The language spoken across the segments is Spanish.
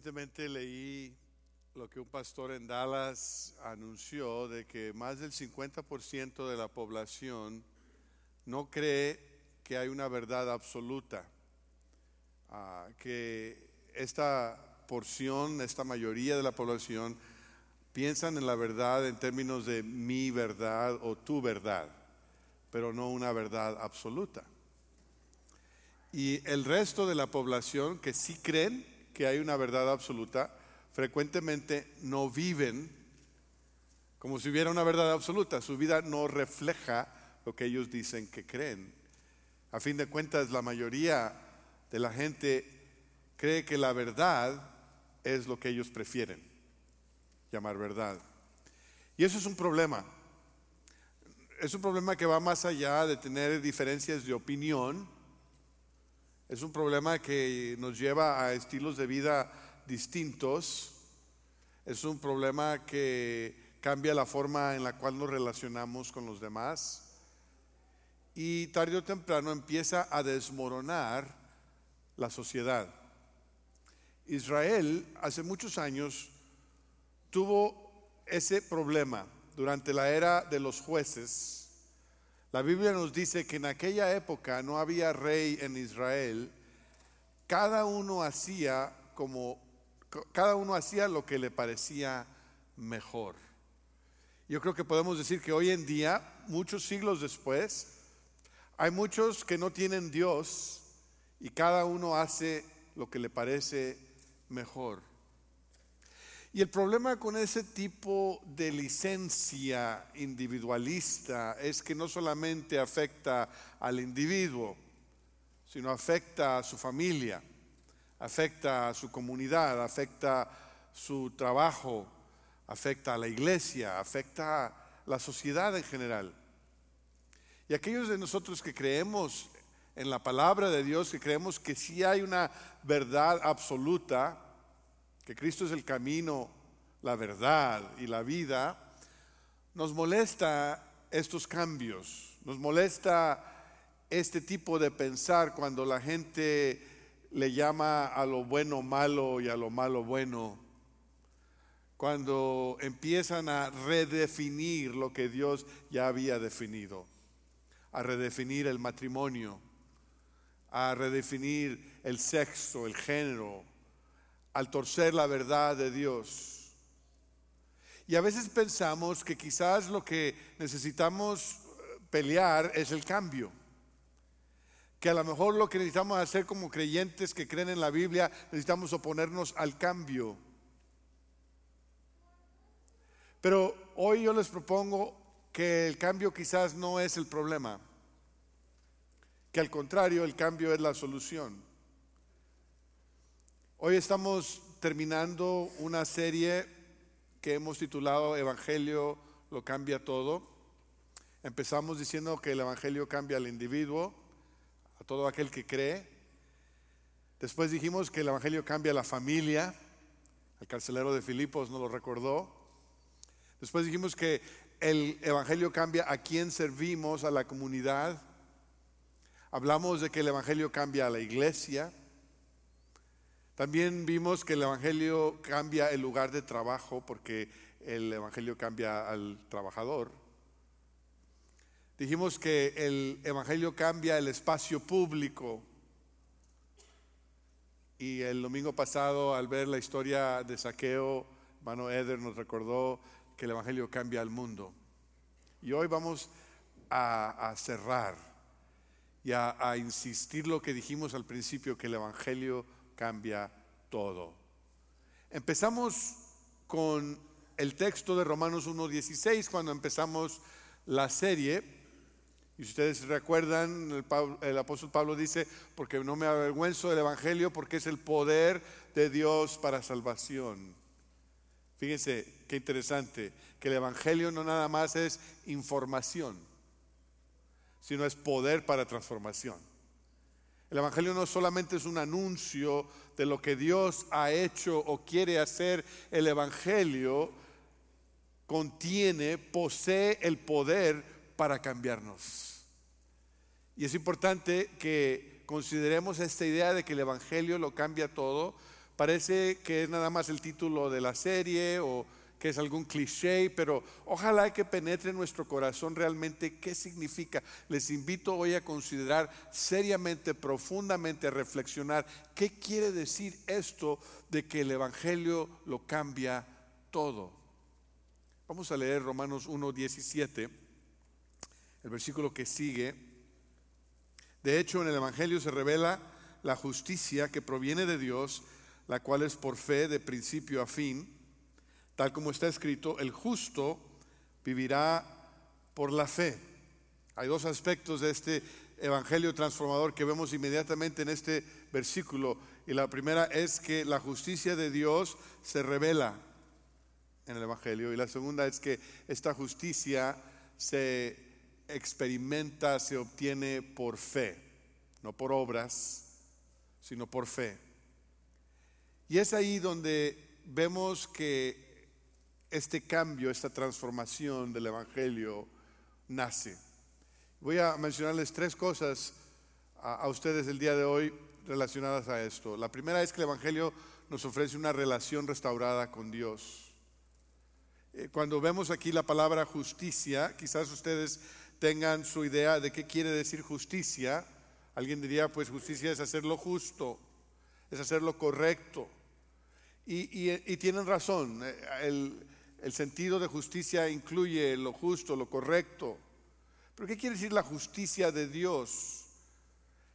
Recientemente leí lo que un pastor en Dallas anunció de que más del 50% de la población no cree que hay una verdad absoluta, ah, que esta porción, esta mayoría de la población piensan en la verdad en términos de mi verdad o tu verdad, pero no una verdad absoluta. Y el resto de la población que sí creen que hay una verdad absoluta, frecuentemente no viven como si hubiera una verdad absoluta. Su vida no refleja lo que ellos dicen que creen. A fin de cuentas, la mayoría de la gente cree que la verdad es lo que ellos prefieren llamar verdad. Y eso es un problema. Es un problema que va más allá de tener diferencias de opinión es un problema que nos lleva a estilos de vida distintos. Es un problema que cambia la forma en la cual nos relacionamos con los demás. Y tarde o temprano empieza a desmoronar la sociedad. Israel hace muchos años tuvo ese problema durante la era de los jueces la Biblia nos dice que en aquella época no había rey en Israel. Cada uno hacía como cada uno hacía lo que le parecía mejor. Yo creo que podemos decir que hoy en día, muchos siglos después, hay muchos que no tienen Dios y cada uno hace lo que le parece mejor. Y el problema con ese tipo de licencia individualista es que no solamente afecta al individuo, sino afecta a su familia, afecta a su comunidad, afecta su trabajo, afecta a la iglesia, afecta a la sociedad en general. Y aquellos de nosotros que creemos en la palabra de Dios, que creemos que sí hay una verdad absoluta, que Cristo es el camino, la verdad y la vida, nos molesta estos cambios, nos molesta este tipo de pensar cuando la gente le llama a lo bueno malo y a lo malo bueno, cuando empiezan a redefinir lo que Dios ya había definido, a redefinir el matrimonio, a redefinir el sexo, el género, al torcer la verdad de Dios. Y a veces pensamos que quizás lo que necesitamos eh, pelear es el cambio. Que a lo mejor lo que necesitamos hacer como creyentes que creen en la Biblia, necesitamos oponernos al cambio. Pero hoy yo les propongo que el cambio quizás no es el problema, que al contrario el cambio es la solución. Hoy estamos terminando una serie que hemos titulado Evangelio lo cambia todo. Empezamos diciendo que el Evangelio cambia al individuo, a todo aquel que cree. Después dijimos que el Evangelio cambia a la familia. El carcelero de Filipos nos lo recordó. Después dijimos que el Evangelio cambia a quien servimos, a la comunidad. Hablamos de que el Evangelio cambia a la iglesia. También vimos que el Evangelio cambia el lugar de trabajo porque el Evangelio cambia al trabajador. Dijimos que el Evangelio cambia el espacio público. Y el domingo pasado, al ver la historia de saqueo, hermano Eder nos recordó que el Evangelio cambia al mundo. Y hoy vamos a, cerrar y a, a insistir lo que dijimos al principio, que el Evangelio cambia todo. Empezamos con el texto de Romanos 1.16 cuando empezamos la serie. Y si ustedes recuerdan, el, el, apóstol Pablo dice, porque no me avergüenzo del Evangelio, porque es el poder de Dios para salvación. Fíjense qué interesante, que el Evangelio no nada más es información, sino es poder para transformación. El Evangelio no solamente es un anuncio de lo que Dios ha hecho o quiere hacer, el Evangelio contiene, posee el poder para cambiarnos. Y es importante que consideremos esta idea de que el Evangelio lo cambia todo, parece que es nada más el título de la serie o que es algún cliché, pero ojalá que penetre en nuestro corazón realmente qué significa. Les invito hoy a considerar seriamente, profundamente, a reflexionar qué quiere decir esto de que el Evangelio lo cambia todo. Vamos a leer Romanos 1.17, el versículo que sigue. De hecho, en el Evangelio se revela la justicia que proviene de Dios, la cual es por fe de principio a fin tal como está escrito, el justo vivirá por la fe. Hay dos aspectos de este evangelio transformador que vemos inmediatamente en este versículo. Y la primera es que la justicia de Dios se revela en el evangelio. Y la segunda es que esta justicia se experimenta, se obtiene por fe, no por obras, sino por fe. Y es ahí donde vemos que este cambio, esta transformación del Evangelio nace. Voy a mencionarles tres cosas a, ustedes el día de hoy relacionadas a esto. La primera es que el Evangelio nos ofrece una relación restaurada con Dios. Eh, cuando vemos aquí la palabra justicia, quizás ustedes tengan su idea de qué quiere decir justicia. Alguien diría, pues justicia es hacer lo justo, es hacer lo correcto. Y, y tienen razón. Eh, el, el sentido de justicia incluye lo justo, lo correcto. Pero ¿qué quiere decir la justicia de Dios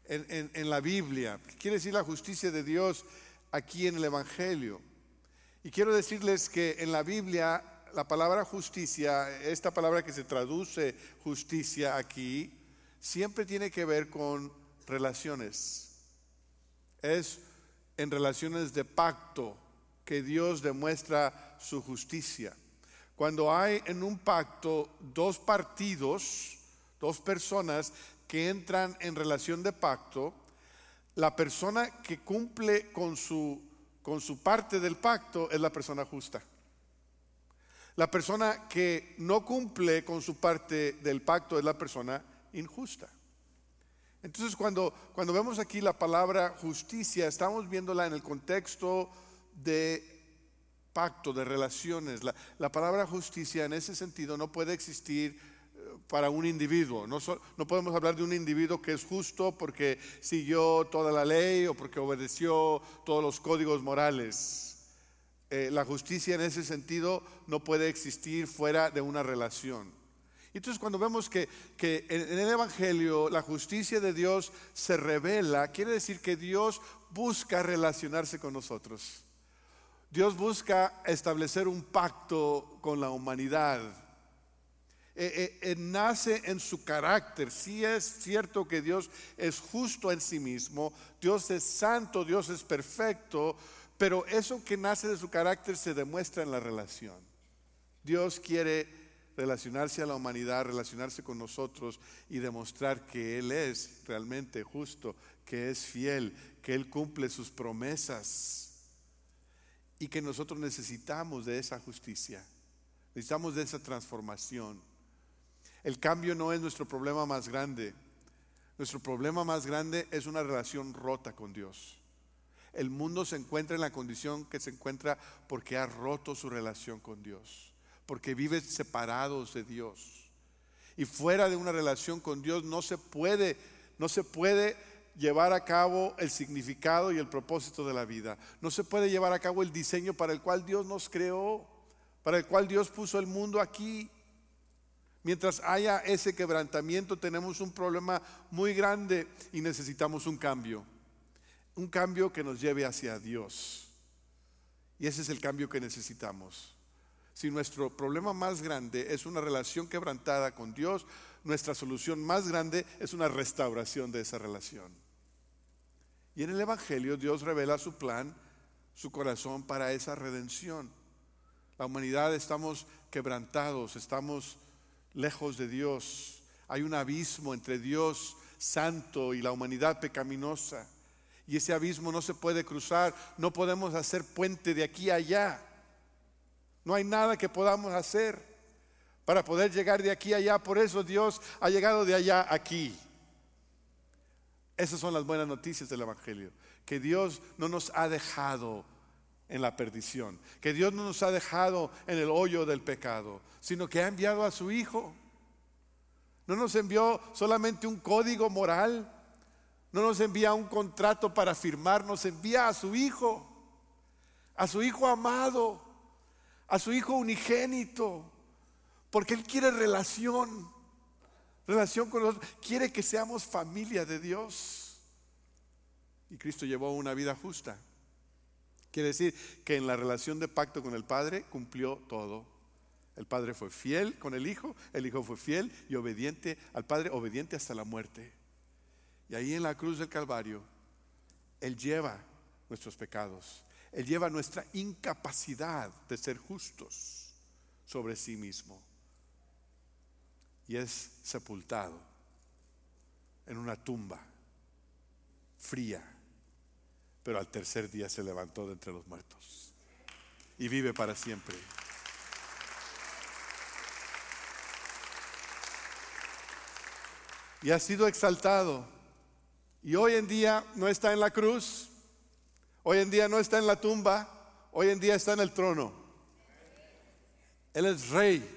en, la Biblia? ¿Qué quiere decir la justicia de Dios aquí en el Evangelio? Y quiero decirles que en la Biblia la palabra justicia, esta palabra que se traduce justicia aquí, siempre tiene que ver con relaciones. Es en relaciones de pacto que Dios demuestra su justicia. Cuando hay en un pacto dos partidos, dos personas que entran en relación de pacto, la persona que cumple con su, con su parte del pacto es la persona justa. La persona que no cumple con su parte del pacto es la persona injusta. Entonces cuando, cuando vemos aquí la palabra justicia, estamos viéndola en el contexto de pacto, de relaciones. La, palabra justicia en ese sentido no puede existir eh, para un individuo. No, no, podemos hablar de un individuo que es justo porque siguió toda la ley o porque obedeció todos los códigos morales. Eh, la justicia en ese sentido no puede existir fuera de una relación. Entonces cuando vemos que, que en el Evangelio la justicia de Dios se revela, quiere decir que Dios busca relacionarse con nosotros. Dios busca establecer un pacto con la humanidad. Eh, eh, eh, nace en su carácter. Si es cierto que Dios es justo en sí mismo, Dios es santo, Dios es perfecto, pero eso que nace de su carácter se demuestra en la relación. Dios quiere relacionarse a la humanidad, relacionarse con nosotros y demostrar que Él es realmente justo, que es fiel, que Él cumple sus promesas y que nosotros necesitamos de esa justicia, necesitamos de esa transformación. El cambio no es nuestro problema más grande, nuestro problema más grande es una relación rota con Dios. El mundo se encuentra en la condición que se encuentra porque ha roto su relación con Dios, porque vive separados de Dios. Y fuera de una relación con Dios no se puede, no se puede llevar a cabo el significado y el propósito de la vida. No se puede llevar a cabo el diseño para el cual Dios nos creó, para el cual Dios puso el mundo aquí. Mientras haya ese quebrantamiento tenemos un problema muy grande y necesitamos un cambio. Un cambio que nos lleve hacia Dios. Y ese es el cambio que necesitamos. Si nuestro problema más grande es una relación quebrantada con Dios, nuestra solución más grande es una restauración de esa relación. Y en el Evangelio Dios revela su plan, su corazón para esa redención. La humanidad estamos quebrantados, estamos lejos de Dios. Hay un abismo entre Dios santo y la humanidad pecaminosa. Y ese abismo no se puede cruzar, no podemos hacer puente de aquí a allá. No hay nada que podamos hacer para poder llegar de aquí a allá. Por eso Dios ha llegado de allá aquí. Esas son las buenas noticias del Evangelio, que Dios no nos ha dejado en la perdición, que Dios no nos ha dejado en el hoyo del pecado, sino que ha enviado a su Hijo. No nos envió solamente un código moral, no nos envía un contrato para firmar, nos envía a su Hijo, a su Hijo amado, a su Hijo unigénito, porque Él quiere relación, relación con nosotros, quiere que seamos familia de Dios. Y Cristo llevó una vida justa. Quiere decir que en la relación de pacto con el Padre cumplió todo. El Padre fue fiel con el Hijo, el Hijo fue fiel y obediente al Padre, obediente hasta la muerte. Y ahí en la cruz del Calvario, Él lleva nuestros pecados, Él lleva nuestra incapacidad de ser justos sobre sí mismo. Y es sepultado en una tumba fría pero al tercer día se levantó de entre los muertos y vive para siempre. Y ha sido exaltado. Y hoy en día no está en la cruz, hoy en día no está en la tumba, hoy en día está en el trono. Él es rey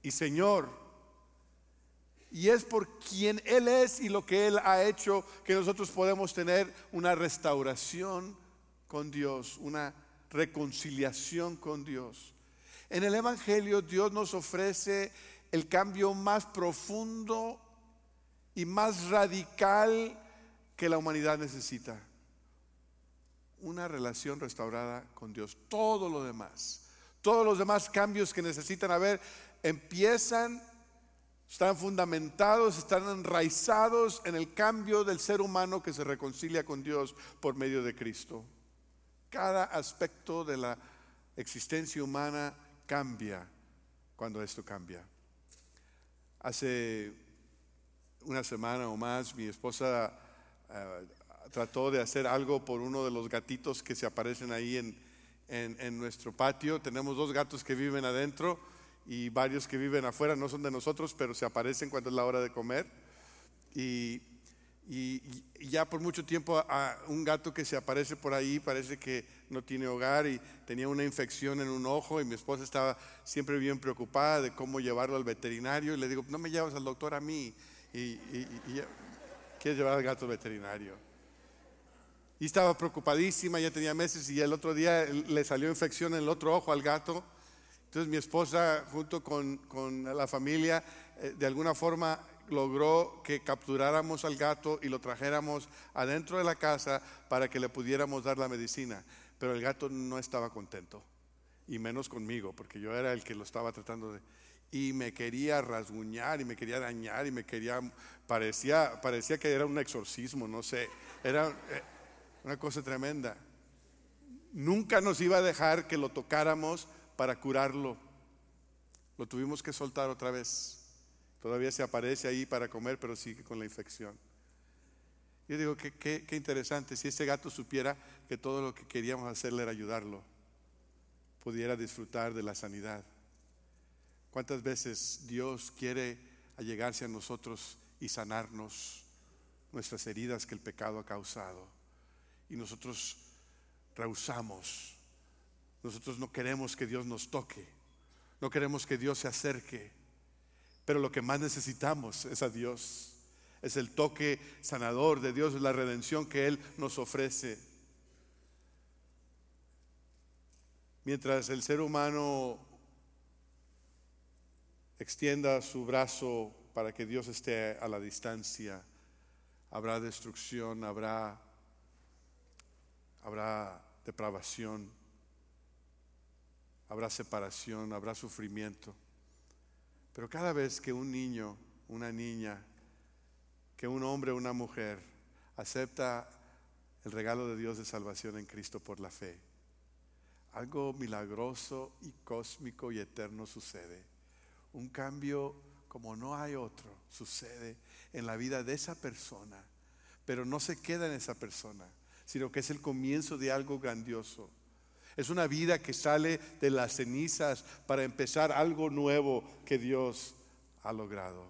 y señor y es por quien Él es y lo que Él ha hecho que nosotros podemos tener una restauración con Dios, una reconciliación con Dios. En el Evangelio Dios nos ofrece el cambio más profundo y más radical que la humanidad necesita. Una relación restaurada con Dios. Todo lo demás, todos los demás cambios que necesitan haber empiezan están fundamentados, están enraizados en el cambio del ser humano que se reconcilia con Dios por medio de Cristo. Cada aspecto de la existencia humana cambia cuando esto cambia. Hace una semana o más mi esposa eh, trató de hacer algo por uno de los gatitos que se aparecen ahí en, en nuestro patio. Tenemos dos gatos que viven adentro y varios que viven afuera no son de nosotros, pero se aparecen cuando es la hora de comer. Y, ya por mucho tiempo a un gato que se aparece por ahí parece que no tiene hogar y tenía una infección en un ojo y mi esposa estaba siempre bien preocupada de cómo llevarlo al veterinario y le digo, no me llevas al doctor a mí y, y, quieres llevar al gato al veterinario. Y estaba preocupadísima, ya tenía meses y el otro día le salió infección en el otro ojo al gato entonces mi esposa junto con, la familia eh, de alguna forma logró que capturáramos al gato y lo trajéramos adentro de la casa para que le pudiéramos dar la medicina. Pero el gato no estaba contento, y menos conmigo, porque yo era el que lo estaba tratando de... Y me quería rasguñar y me quería dañar y me quería... Parecía, parecía que era un exorcismo, no sé. Era eh, una cosa tremenda. Nunca nos iba a dejar que lo tocáramos para curarlo. Lo tuvimos que soltar otra vez. Todavía se aparece ahí para comer, pero sigue con la infección. Yo digo qué interesante si ese gato supiera que todo lo que queríamos hacerle era ayudarlo, pudiera disfrutar de la sanidad. ¿Cuántas veces Dios quiere allegarse a nosotros y sanarnos nuestras heridas que el pecado ha causado? Y nosotros rehusamos nosotros no queremos que Dios nos toque, no queremos que Dios se acerque, pero lo que más necesitamos es a Dios. Es el toque sanador de Dios, la redención que Él nos ofrece. Mientras el ser humano extienda su brazo para que Dios esté a la distancia, habrá destrucción, habrá, habrá depravación habrá separación, habrá sufrimiento. Pero cada vez que un niño, una niña, que un hombre o una mujer acepta el regalo de Dios de salvación en Cristo por la fe, algo milagroso y cósmico y eterno sucede. Un cambio como no hay otro sucede en la vida de esa persona, pero no se queda en esa persona, sino que es el comienzo de algo grandioso. Es una vida que sale de las cenizas para empezar algo nuevo que Dios ha logrado.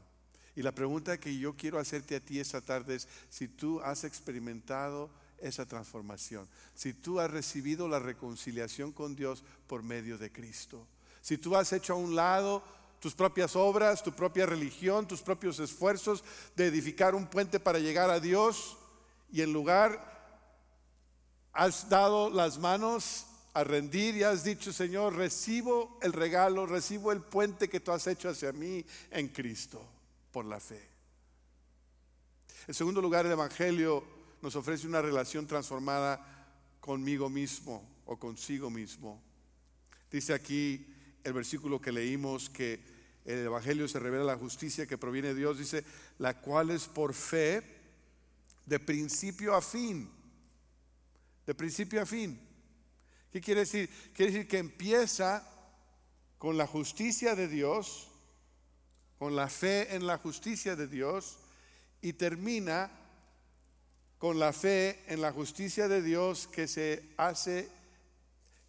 Y la pregunta que yo quiero hacerte a ti esta tarde es si tú has experimentado esa transformación. Si tú has recibido la reconciliación con Dios por medio de Cristo. Si tú has hecho a un lado tus propias obras, tu propia religión, tus propios esfuerzos de edificar un puente para llegar a Dios y en lugar has dado las manos a rendir y has dicho, Señor, recibo el regalo, recibo el puente que tú has hecho hacia mí en Cristo por la fe. En segundo lugar, el Evangelio nos ofrece una relación transformada conmigo mismo o consigo mismo. Dice aquí el versículo que leímos que el Evangelio se revela la justicia que proviene de Dios, dice, la cual es por fe de principio a fin. De principio a fin. ¿Qué quiere decir? Quiere decir que empieza con la justicia de Dios, con la fe en la justicia de Dios, y termina con la fe en la justicia de Dios que se hace,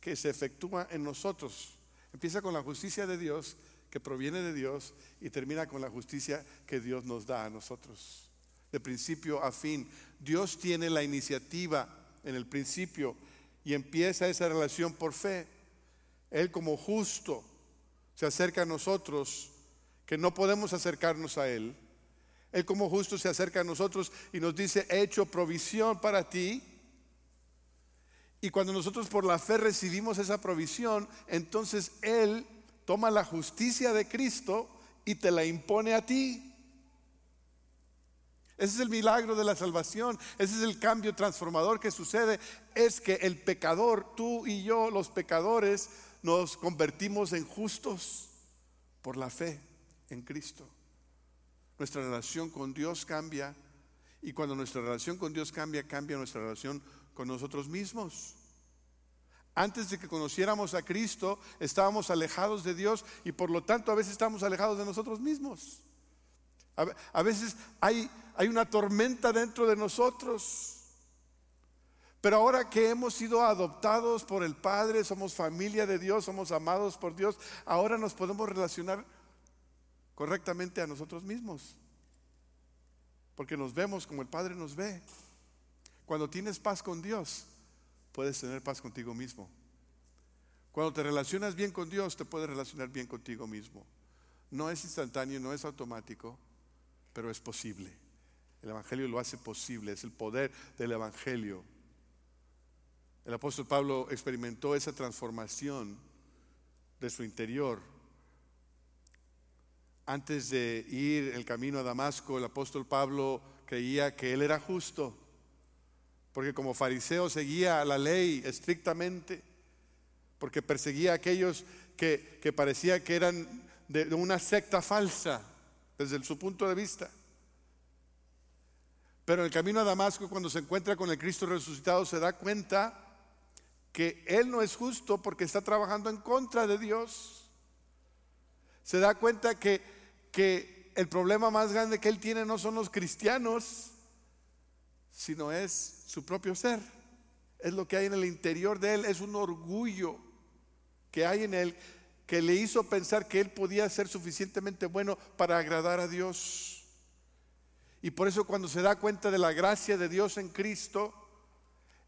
que se efectúa en nosotros. Empieza con la justicia de Dios que proviene de Dios y termina con la justicia que Dios nos da a nosotros. De principio a fin, Dios tiene la iniciativa en el principio y empieza esa relación por fe. Él como justo se acerca a nosotros, que no podemos acercarnos a Él él como justo se acerca a nosotros y nos dice, he hecho provisión para ti. Y cuando nosotros por la fe recibimos esa provisión, entonces Él toma la justicia de Cristo y te la impone a ti. Ese es el milagro de la salvación, ese es el cambio transformador que sucede, es que el pecador, tú y yo, los pecadores, nos convertimos en justos por la fe en Cristo nuestra relación con Dios cambia y cuando nuestra relación con Dios cambia, cambia nuestra relación con nosotros mismos. Antes de que conociéramos a Cristo, estábamos alejados de Dios y por lo tanto a veces estamos alejados de nosotros mismos. A, veces hay, hay una tormenta dentro de nosotros. Pero ahora que hemos sido adoptados por el Padre, somos familia de Dios, somos amados por Dios, ahora nos podemos relacionar correctamente a nosotros mismos. Porque nos vemos como el Padre nos ve. Cuando tienes paz con Dios, puedes tener paz contigo mismo. Cuando te relacionas bien con Dios, te puedes relacionar bien contigo mismo. No es instantáneo, no es automático, pero es posible. El Evangelio lo hace posible, es el poder del Evangelio. El apóstol Pablo experimentó esa transformación de su interior antes de ir el camino a Damasco, el apóstol Pablo creía que él era justo, porque como fariseo seguía la ley estrictamente, porque perseguía a aquellos que, que parecía que eran de, de una secta falsa desde su punto de vista. Pero en el camino a Damasco, cuando se encuentra con el Cristo resucitado, se da cuenta que Él no es justo porque está trabajando en contra de Dios. Se da cuenta que que el problema más grande que él tiene no son los cristianos, sino es su propio ser. Es lo que hay en el interior de él, es un orgullo que hay en él que le hizo pensar que él podía ser suficientemente bueno para agradar a Dios. Y por eso cuando se da cuenta de la gracia de Dios en Cristo,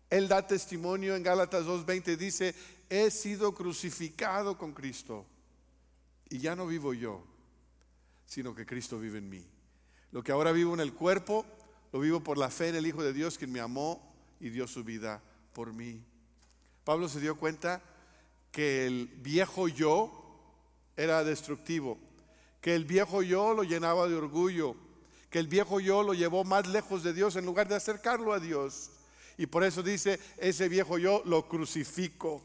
él da testimonio en Gálatas 2.20, dice, he sido crucificado con Cristo y ya no vivo yo sino que Cristo vive en mí. Lo que ahora vivo en el cuerpo, lo vivo por la fe en el Hijo de Dios, quien me amó y dio su vida por mí. Pablo se dio cuenta que el viejo yo era destructivo, que el viejo yo lo llenaba de orgullo, que el viejo yo lo llevó más lejos de Dios en lugar de acercarlo a Dios. Y por eso dice, ese viejo yo lo crucifico,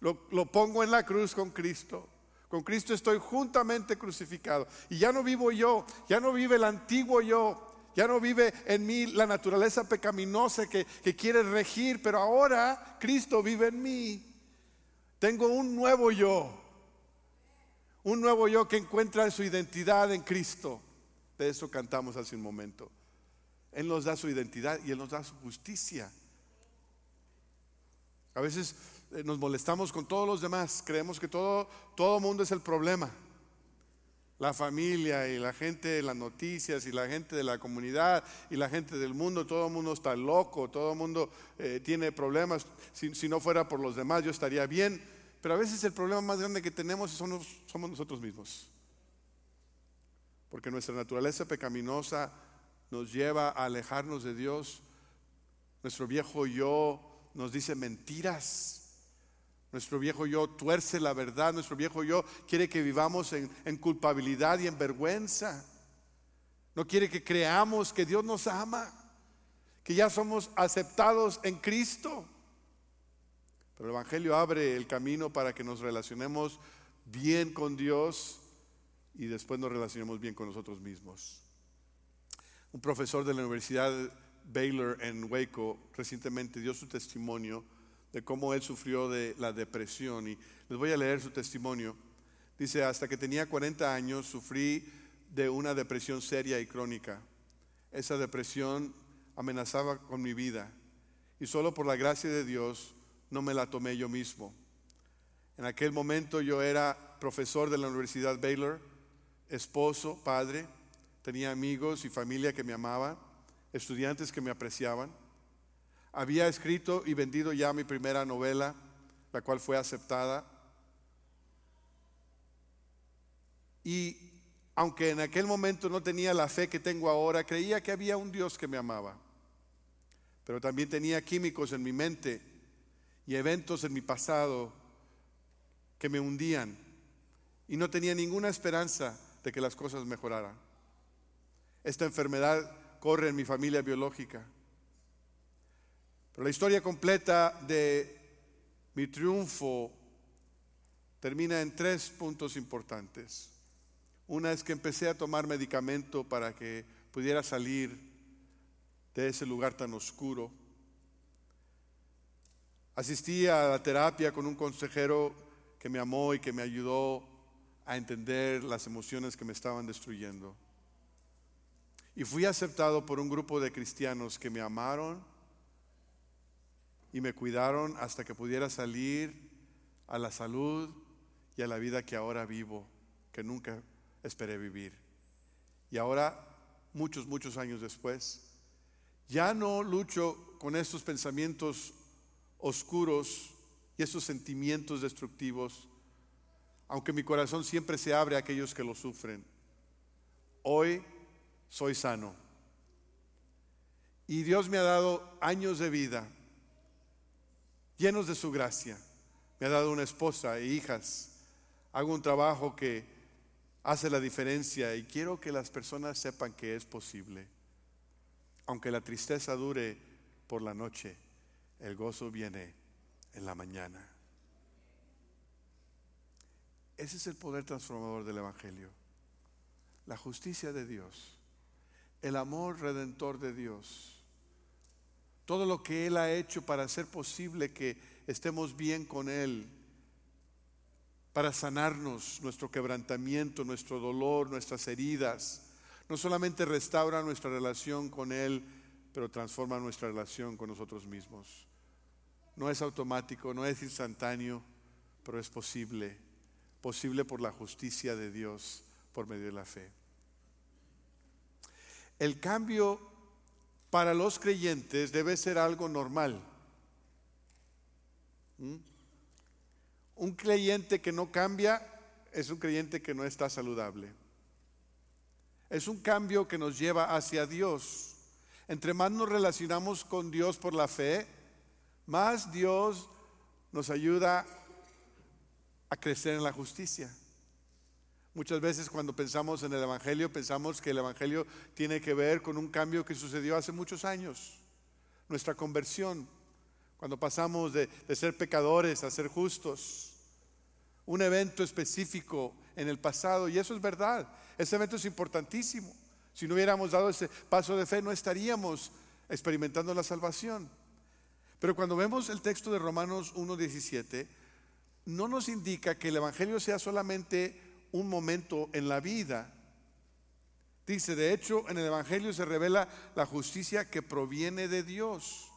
lo, lo pongo en la cruz con Cristo. Con Cristo estoy juntamente crucificado. Y ya no vivo yo, ya no vive el antiguo yo, ya no vive en mí la naturaleza pecaminosa que, que quiere regir, pero ahora Cristo vive en mí. Tengo un nuevo yo, un nuevo yo que encuentra su identidad en Cristo. De eso cantamos hace un momento. Él nos da su identidad y Él nos da su justicia. A veces eh, nos molestamos con todos los demás, creemos que todo todo mundo es el problema. la familia y la gente las noticias y la gente de la comunidad y la gente del mundo, todo el mundo está loco, todo el mundo eh, tiene problemas. Si, no fuera por los demás yo estaría bien, pero a veces el problema más grande que tenemos somos, somos nosotros mismos. Porque nuestra naturaleza pecaminosa nos lleva a alejarnos de Dios. Nuestro viejo yo nos dice mentiras nuestro viejo yo tuerce la verdad, nuestro viejo yo quiere que vivamos en, culpabilidad y en vergüenza. No quiere que creamos que Dios nos ama, que ya somos aceptados en Cristo. Pero el Evangelio abre el camino para que nos relacionemos bien con Dios y después nos relacionemos bien con nosotros mismos. Un profesor de la Universidad Baylor en Waco recientemente dio su testimonio de cómo él sufrió de la depresión. Y les voy a leer su testimonio. Dice, hasta que tenía 40 años sufrí de una depresión seria y crónica. Esa depresión amenazaba con mi vida y solo por la gracia de Dios no me la tomé yo mismo. En aquel momento yo era profesor de la Universidad Baylor, esposo, padre, tenía amigos y familia que me amaban, estudiantes que me apreciaban. Había escrito y vendido ya mi primera novela, la cual fue aceptada. Y aunque en aquel momento no tenía la fe que tengo ahora, creía que había un Dios que me amaba. Pero también tenía químicos en mi mente y eventos en mi pasado que me hundían. Y no tenía ninguna esperanza de que las cosas mejoraran. Esta enfermedad corre en mi familia biológica. Pero la historia completa de mi triunfo termina en tres puntos importantes. Una es que empecé a tomar medicamento para que pudiera salir de ese lugar tan oscuro. Asistí a la terapia con un consejero que me amó y que me ayudó a entender las emociones que me estaban destruyendo. Y fui aceptado por un grupo de cristianos que me amaron y me cuidaron hasta que pudiera salir a la salud y a la vida que ahora vivo, que nunca esperé vivir. Y ahora, muchos, muchos años después, ya no lucho con estos pensamientos oscuros y estos sentimientos destructivos, aunque mi corazón siempre se abre a aquellos que lo sufren. Hoy soy sano. Y Dios me ha dado años de vida llenos de su gracia. Me ha dado una esposa e hijas. Hago un trabajo que hace la diferencia y quiero que las personas sepan que es posible. Aunque la tristeza dure por la noche, el gozo viene en la mañana. Ese es el poder transformador del Evangelio. La justicia de Dios, el amor redentor de Dios todo lo que Él ha hecho para hacer posible que estemos bien con Él, para sanarnos nuestro quebrantamiento, nuestro dolor, nuestras heridas. No solamente restaura nuestra relación con Él, pero transforma nuestra relación con nosotros mismos. No es automático, no es instantáneo, pero es posible. Posible por la justicia de Dios, por medio de la fe. El cambio para los creyentes debe ser algo normal. ¿Mm? Un creyente que no cambia es un creyente que no está saludable. Es un cambio que nos lleva hacia Dios. Entre más nos relacionamos con Dios por la fe, más Dios nos ayuda a crecer en la justicia. Muchas veces cuando pensamos en el Evangelio, pensamos que el Evangelio tiene que ver con un cambio que sucedió hace muchos años. Nuestra conversión, cuando pasamos de, ser pecadores a ser justos. Un evento específico en el pasado, y eso es verdad. Ese evento es importantísimo. Si no hubiéramos dado ese paso de fe, no estaríamos experimentando la salvación. Pero cuando vemos el texto de Romanos 1.17, no nos indica que el Evangelio sea solamente un momento en la vida. Dice, de hecho, en el Evangelio se revela la justicia que proviene de Dios.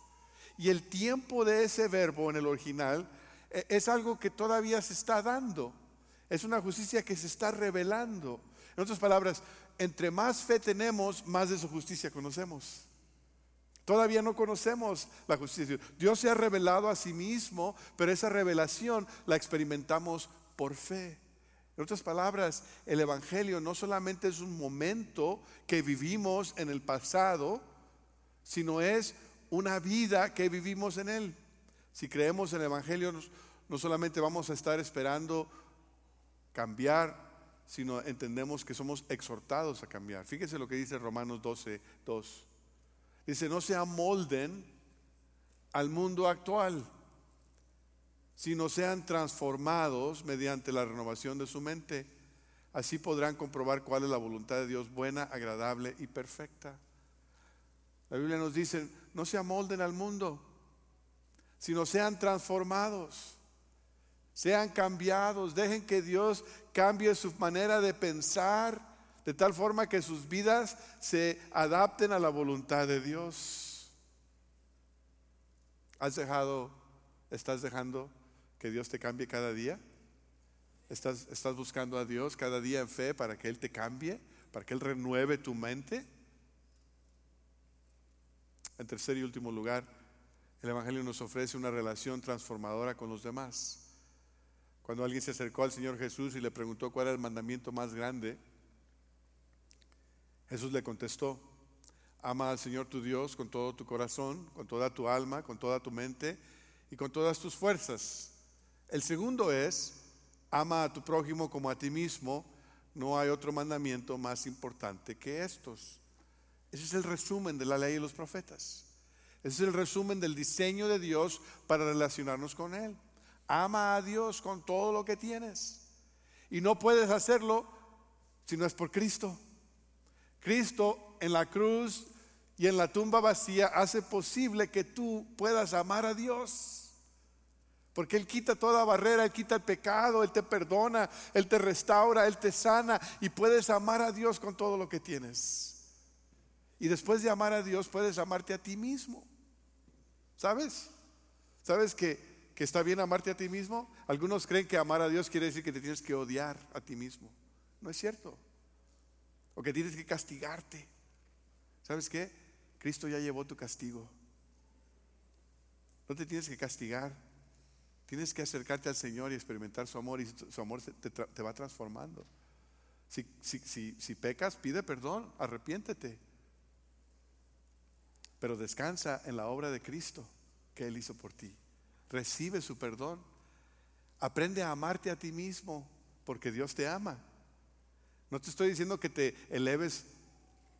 Y el tiempo de ese verbo en el original eh, es algo que todavía se está dando. Es una justicia que se está revelando. En otras palabras, entre más fe tenemos, más de su justicia conocemos. Todavía no conocemos la justicia. Dios se ha revelado a sí mismo, pero esa revelación la experimentamos por fe. En otras palabras, el Evangelio no solamente es un momento que vivimos en el pasado, sino es una vida que vivimos en Él. Si creemos en el Evangelio, no solamente vamos a estar esperando cambiar, sino entendemos que somos exhortados a cambiar. Fíjese lo que dice Romanos 12, 2. Dice, no se amolden al mundo actual, sino sean transformados mediante la renovación de su mente. Así podrán comprobar cuál es la voluntad de Dios buena, agradable y perfecta. La Biblia nos dice, no se amolden al mundo, sino sean transformados, sean cambiados, dejen que Dios cambie su manera de pensar de tal forma que sus vidas se adapten a la voluntad de Dios. ¿Has dejado, estás dejando que Dios te cambie cada día? ¿Estás, ¿Estás buscando a Dios cada día en fe para que Él te cambie, para que Él renueve tu mente? En tercer y último lugar, el Evangelio nos ofrece una relación transformadora con los demás. Cuando alguien se acercó al Señor Jesús y le preguntó cuál era el mandamiento más grande, Jesús le contestó, ama al Señor tu Dios con todo tu corazón, con toda tu alma, con toda tu mente y con todas tus fuerzas. El segundo es, ama a tu prójimo como a ti mismo. No hay otro mandamiento más importante que estos. Ese es el resumen de la ley y los profetas. Ese es el resumen del diseño de Dios para relacionarnos con Él. Ama a Dios con todo lo que tienes. Y no puedes hacerlo si no es por Cristo. Cristo en la cruz y en la tumba vacía hace posible que tú puedas amar a Dios. Porque Él quita toda barrera, Él quita el pecado, Él te perdona, Él te restaura, Él te sana y puedes amar a Dios con todo lo que tienes. Y después de amar a Dios puedes amarte a ti mismo. ¿Sabes? ¿Sabes que, que está bien amarte a ti mismo? Algunos creen que amar a Dios quiere decir que te tienes que odiar a ti mismo. No es cierto. O que tienes que castigarte. ¿Sabes qué? Cristo ya llevó tu castigo. No te tienes que castigar. Tienes que acercarte al Señor y experimentar su amor y su amor te, va transformando. Si, si, pecas, pide perdón, arrepiéntete. Pero descansa en la obra de Cristo que Él hizo por ti. Recibe su perdón. Aprende a amarte a ti mismo porque Dios te ama. No te estoy diciendo que te eleves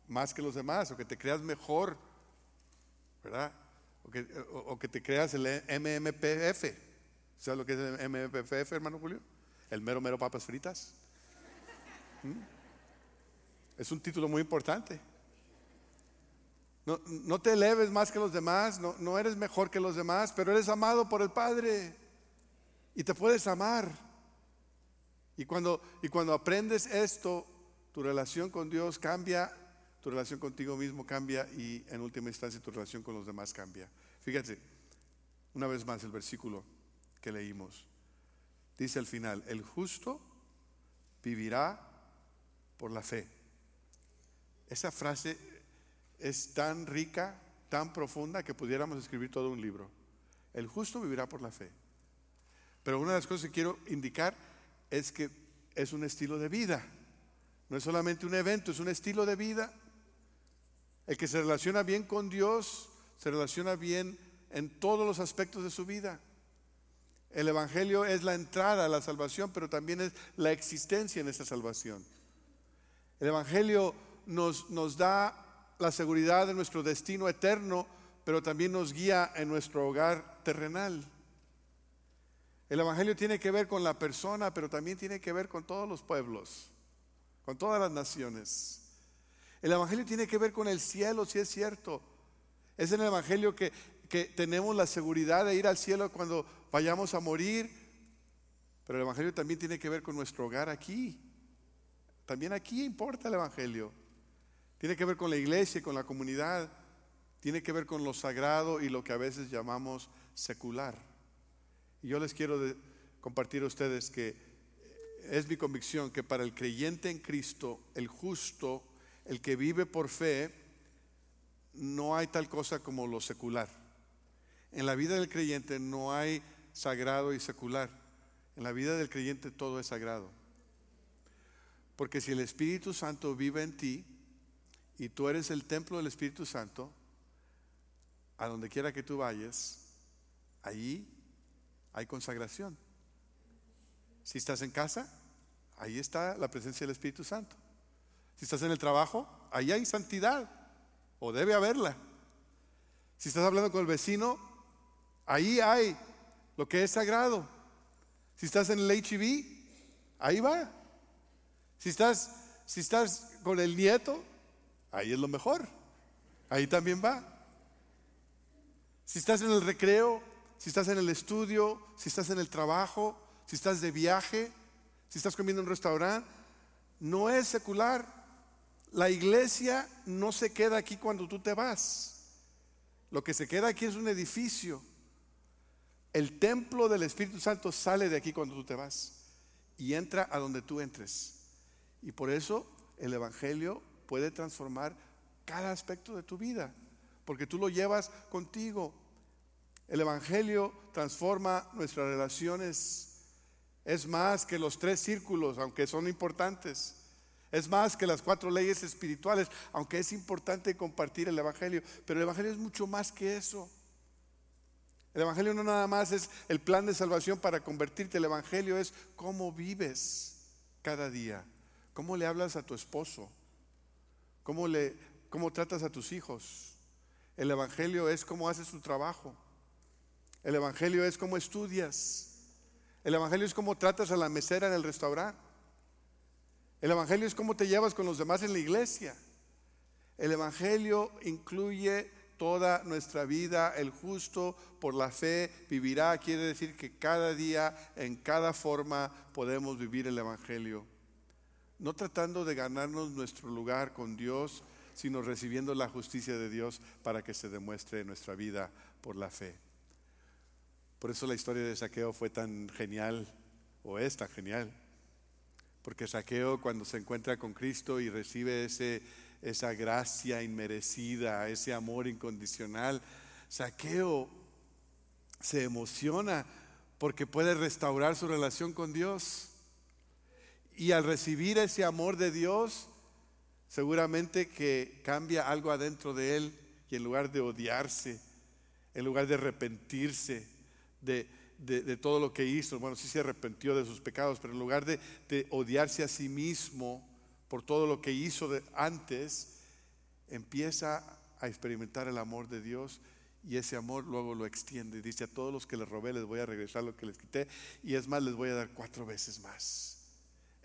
más que los demás o que te creas mejor, ¿verdad? O que, te creas el MMPF. ¿Sabes lo que es el MMPF, hermano Julio? El mero, mero papas fritas. ¿Mm? Es un título muy importante. No, te eleves más que los demás, no, eres mejor que los demás, pero eres amado por el Padre y te puedes amar. Y cuando, y cuando aprendes esto, tu relación con Dios cambia, tu relación contigo mismo cambia y en última instancia tu relación con los demás cambia. Fíjate, una vez más el versículo que leímos. Dice al final, el justo vivirá por la fe. Esa frase es tan rica, tan profunda que pudiéramos escribir todo un libro. El justo vivirá por la fe. Pero una de las cosas que quiero indicar es que es un estilo de vida. No es solamente un evento, es un estilo de vida. El que se relaciona bien con Dios, se relaciona bien en todos los aspectos de su vida. El Evangelio es la entrada a la salvación, pero también es la existencia en esa salvación. El Evangelio nos, nos da la seguridad de nuestro destino eterno, pero también nos guía en nuestro hogar terrenal. El Evangelio tiene que ver con la persona, pero también tiene que ver con todos los pueblos, con todas las naciones. El Evangelio tiene que ver con el cielo, si es cierto. Es en el Evangelio que, que tenemos la seguridad de ir al cielo cuando vayamos a morir, pero el Evangelio también tiene que ver con nuestro hogar aquí. También aquí importa el Evangelio. Tiene que ver con la iglesia, con la comunidad. Tiene que ver con lo sagrado y lo que a veces llamamos secular. Y yo les quiero compartir a ustedes que es mi convicción que para el creyente en Cristo, el justo, el que vive por fe, no hay tal cosa como lo secular. En la vida del creyente no hay sagrado y secular. En la vida del creyente todo es sagrado. Porque si el Espíritu Santo vive en ti y tú eres el templo del Espíritu Santo, a donde quiera que tú vayas, ahí hay consagración. Si estás en casa, ahí está la presencia del Espíritu Santo. Si estás en el trabajo, ahí hay santidad, o debe haberla. Si estás hablando con el vecino, ahí hay lo que es sagrado. Si estás en el HIV, ahí va. Si estás, si estás con el nieto, ahí es lo mejor. Ahí también va. Si estás en el recreo, si estás en el estudio, si estás en el trabajo, si estás de viaje, si estás comiendo en un restaurante, no es secular. La iglesia no se queda aquí cuando tú te vas. Lo que se queda aquí es un edificio. El templo del Espíritu Santo sale de aquí cuando tú te vas y entra a donde tú entres. Y por eso el Evangelio puede transformar cada aspecto de tu vida, porque tú lo llevas contigo. El Evangelio transforma nuestras relaciones. Es más que los tres círculos, aunque son importantes. Es más que las cuatro leyes espirituales, aunque es importante compartir el Evangelio. Pero el Evangelio es mucho más que eso. El Evangelio no nada más es el plan de salvación para convertirte, el Evangelio es cómo vives cada día, cómo le hablas a tu esposo, cómo, le, cómo tratas a tus hijos. El Evangelio es cómo haces tu trabajo. El Evangelio es cómo estudias. El Evangelio es cómo tratas a la mesera en el restaurante. El Evangelio es cómo te llevas con los demás en la iglesia. El Evangelio incluye toda nuestra vida. El justo por la fe vivirá. Quiere decir que cada día, en cada forma, podemos vivir el Evangelio. No tratando de ganarnos nuestro lugar con Dios, sino recibiendo la justicia de Dios para que se demuestre en nuestra vida por la fe. Por eso la historia de Saqueo fue tan genial, o es tan genial. Porque Saqueo cuando se encuentra con Cristo y recibe ese esa gracia inmerecida, ese amor incondicional. Saqueo se emociona porque puede restaurar su relación con Dios. Y al recibir ese amor de Dios, seguramente que cambia algo adentro de él y en lugar de odiarse, en lugar de arrepentirse de, todo lo que hizo, bueno, sí se arrepintió de sus pecados, pero en lugar de, de odiarse a sí mismo, por todo lo que hizo antes, empieza a experimentar el amor de Dios y ese amor luego lo extiende. Dice, a todos los que les robé les voy a regresar lo que les quité y es más, les voy a dar cuatro veces más.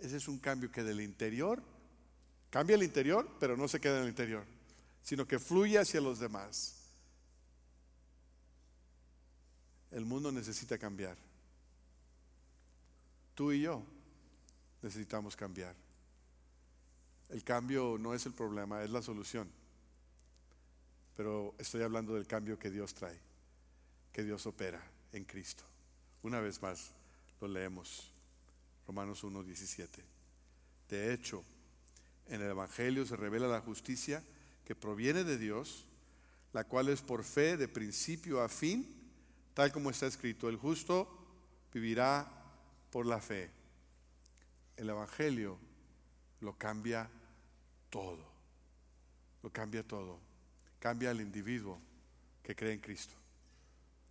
Ese es un cambio que del interior, cambia el interior, pero no se queda en el interior, sino que fluye hacia los demás. El mundo necesita cambiar. Tú y yo necesitamos cambiar. El cambio no es el problema, es la solución. Pero estoy hablando del cambio que Dios trae, que Dios opera en Cristo. Una vez más, lo leemos. Romanos 1, 17. De hecho, en el Evangelio se revela la justicia que proviene de Dios, la cual es por fe de principio a fin, tal como está escrito, el justo vivirá por la fe. El Evangelio lo cambia todo. Lo cambia todo. Cambia al individuo que cree en Cristo.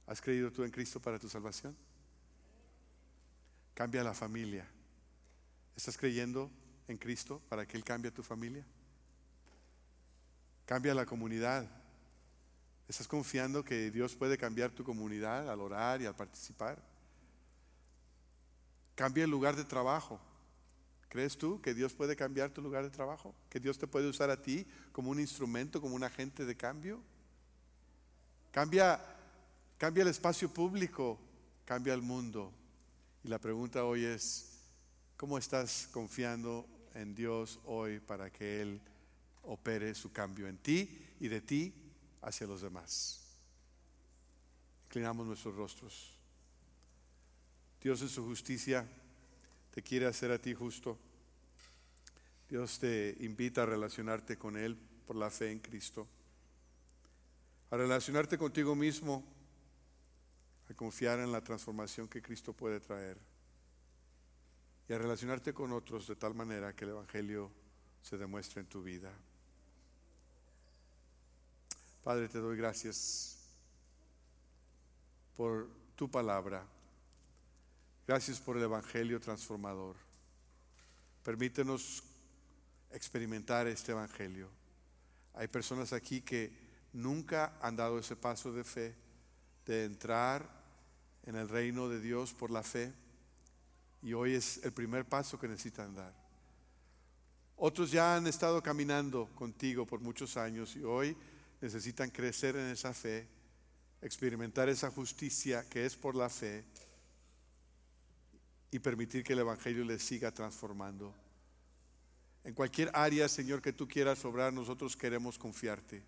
¿Has creído tú en Cristo para tu salvación? Cambia la familia. ¿Estás creyendo en Cristo para que Él cambie tu familia? Cambia la comunidad. ¿Estás confiando que Dios puede cambiar tu comunidad al orar y al participar? Cambia el lugar de trabajo. ¿Crees tú que Dios puede cambiar tu lugar de trabajo? ¿Que Dios te puede usar a ti como un instrumento, como un agente de cambio? Cambia, cambia el espacio público, cambia el mundo. Y la pregunta hoy es, ¿cómo estás confiando en Dios hoy para que Él opere su cambio en ti y de ti hacia los demás? Inclinamos nuestros rostros. Dios en su justicia te quiere hacer a ti justo. Dios te invita a relacionarte con Él por la fe en Cristo, a relacionarte contigo mismo, a confiar en la transformación que Cristo puede traer y a relacionarte con otros de tal manera que el Evangelio se demuestre en tu vida. Padre, te doy gracias por tu palabra. Gracias por el Evangelio transformador. Permítenos experimentar este Evangelio. Hay personas aquí que nunca han dado ese paso de fe, de entrar en el reino de Dios por la fe, y hoy es el primer paso que necesitan dar. Otros ya han estado caminando contigo por muchos años y hoy necesitan crecer en esa fe, experimentar esa justicia que es por la fe y permitir que el Evangelio les siga transformando. En cualquier área, Señor, que tú quieras obrar, nosotros queremos confiarte.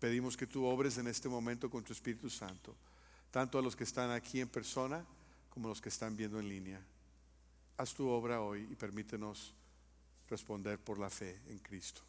Pedimos que tú obres en este momento con tu Espíritu Santo, tanto a los que están aquí en persona como a los que están viendo en línea. Haz tu obra hoy y permítenos responder por la fe en Cristo.